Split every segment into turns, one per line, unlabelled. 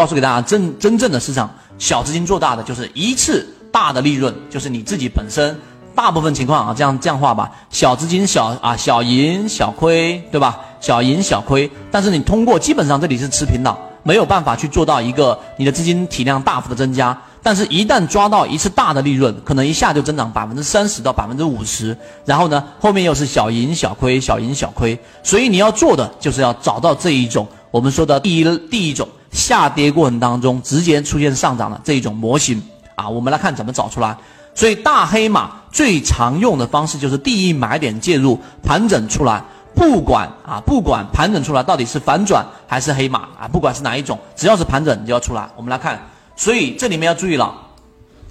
告诉给大家，真真正的市场小资金做大的就是一次大的利润，就是你自己本身大部分情况啊，这样这样画吧，小资金小啊小赢小亏，对吧？小赢小亏，但是你通过基本上这里是持平的，没有办法去做到一个你的资金体量大幅的增加。但是，一旦抓到一次大的利润，可能一下就增长百分之三十到百分之五十，然后呢，后面又是小赢小亏，小赢小亏。所以你要做的就是要找到这一种我们说的第一第一种下跌过程当中直接出现上涨的这一种模型啊。我们来看怎么找出来。所以大黑马最常用的方式就是第一买点介入，盘整出来，不管啊不管盘整出来到底是反转还是黑马啊，不管是哪一种，只要是盘整你就要出来。我们来看。所以这里面要注意了，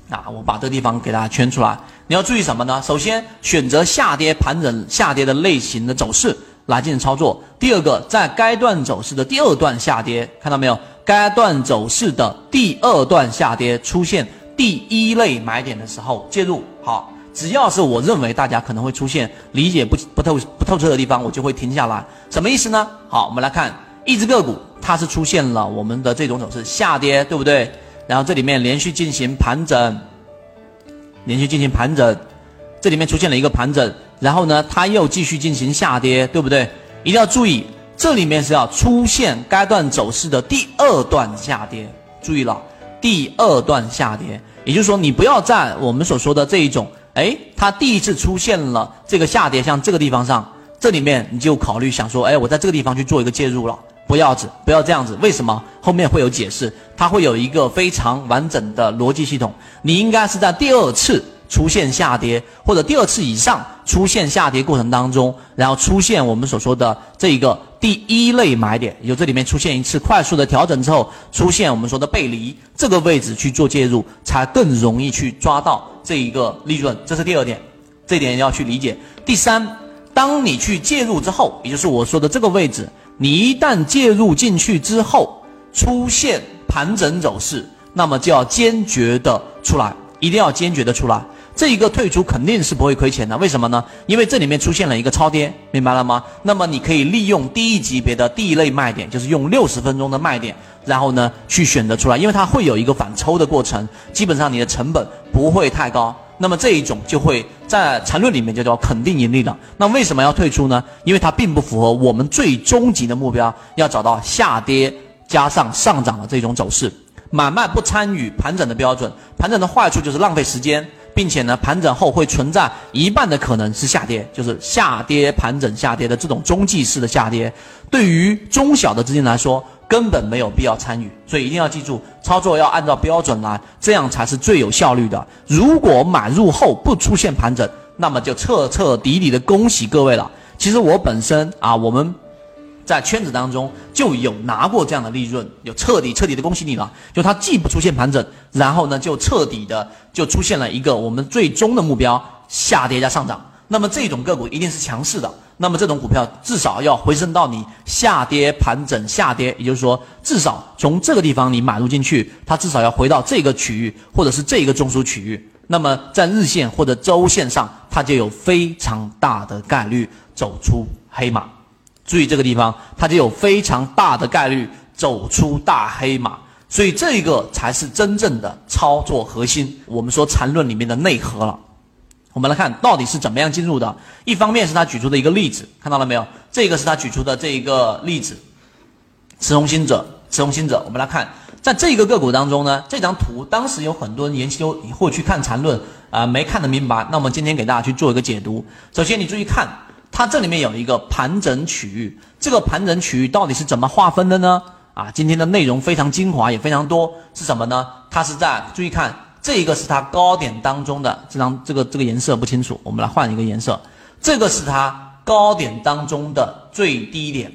啊，我把这个地方给大家圈出来。你要注意什么呢？首先选择下跌盘整下跌的类型的走势来进行操作。第二个，在该段走势的第二段下跌，看到没有？该段走势的第二段下跌出现第一类买点的时候介入。好，只要是我认为大家可能会出现理解不不透不透彻的地方，我就会停下来。什么意思呢？好，我们来看一只个股，它是出现了我们的这种走势下跌，对不对？然后这里面连续进行盘整，连续进行盘整，这里面出现了一个盘整，然后呢，它又继续进行下跌，对不对？一定要注意，这里面是要出现该段走势的第二段下跌，注意了，第二段下跌，也就是说，你不要在我们所说的这一种，哎，它第一次出现了这个下跌，像这个地方上，这里面你就考虑想说，哎，我在这个地方去做一个介入了。不要子，不要这样子。为什么？后面会有解释，它会有一个非常完整的逻辑系统。你应该是在第二次出现下跌，或者第二次以上出现下跌过程当中，然后出现我们所说的这一个第一类买点，也就这里面出现一次快速的调整之后，出现我们说的背离这个位置去做介入，才更容易去抓到这一个利润。这是第二点，这点要去理解。第三，当你去介入之后，也就是我说的这个位置。你一旦介入进去之后，出现盘整走势，那么就要坚决的出来，一定要坚决的出来。这一个退出肯定是不会亏钱的，为什么呢？因为这里面出现了一个超跌，明白了吗？那么你可以利用第一级别的第一类卖点，就是用六十分钟的卖点，然后呢去选择出来，因为它会有一个反抽的过程，基本上你的成本不会太高。那么这一种就会在缠论里面就叫肯定盈利的。那为什么要退出呢？因为它并不符合我们最终极的目标，要找到下跌加上上涨的这种走势。买卖不参与盘整的标准，盘整的坏处就是浪费时间，并且呢，盘整后会存在一半的可能是下跌，就是下跌盘整下跌的这种中继式的下跌。对于中小的资金来说，根本没有必要参与，所以一定要记住，操作要按照标准来，这样才是最有效率的。如果买入后不出现盘整，那么就彻彻底底的恭喜各位了。其实我本身啊，我们在圈子当中就有拿过这样的利润，有彻底彻底的恭喜你了。就它既不出现盘整，然后呢就彻底的就出现了一个我们最终的目标下跌加上涨。那么这种个股一定是强势的，那么这种股票至少要回升到你下跌盘整下跌，也就是说，至少从这个地方你买入进去，它至少要回到这个区域或者是这个中枢区域，那么在日线或者周线上，它就有非常大的概率走出黑马。注意这个地方，它就有非常大的概率走出大黑马，所以这个才是真正的操作核心，我们说缠论里面的内核了。我们来看到底是怎么样进入的。一方面是他举出的一个例子，看到了没有？这个是他举出的这一个例子，慈鸿新者，慈鸿新者。我们来看，在这个个股当中呢，这张图当时有很多人研究或去看缠论啊，没看得明白。那我们今天给大家去做一个解读。首先，你注意看，它这里面有一个盘整区域，这个盘整区域到底是怎么划分的呢？啊，今天的内容非常精华，也非常多，是什么呢？它是在注意看。这一个是它高点当中的这张，这个这个颜色不清楚，我们来换一个颜色。这个是它高点当中的最低点，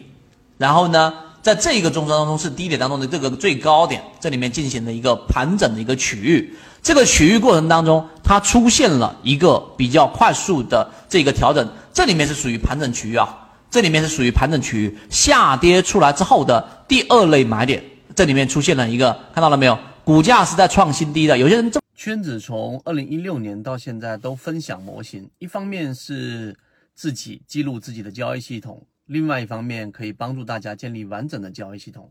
然后呢，在这一个中枢当中是低点当中的这个最高点，这里面进行了一个盘整的一个区域。这个区域过程当中，它出现了一个比较快速的这个调整，这里面是属于盘整区域啊，这里面是属于盘整区域，下跌出来之后的第二类买点，这里面出现了一个，看到了没有？股价是在创新低的，有些人这
圈子从二零一六年到现在都分享模型，一方面是自己记录自己的交易系统，另外一方面可以帮助大家建立完整的交易系统。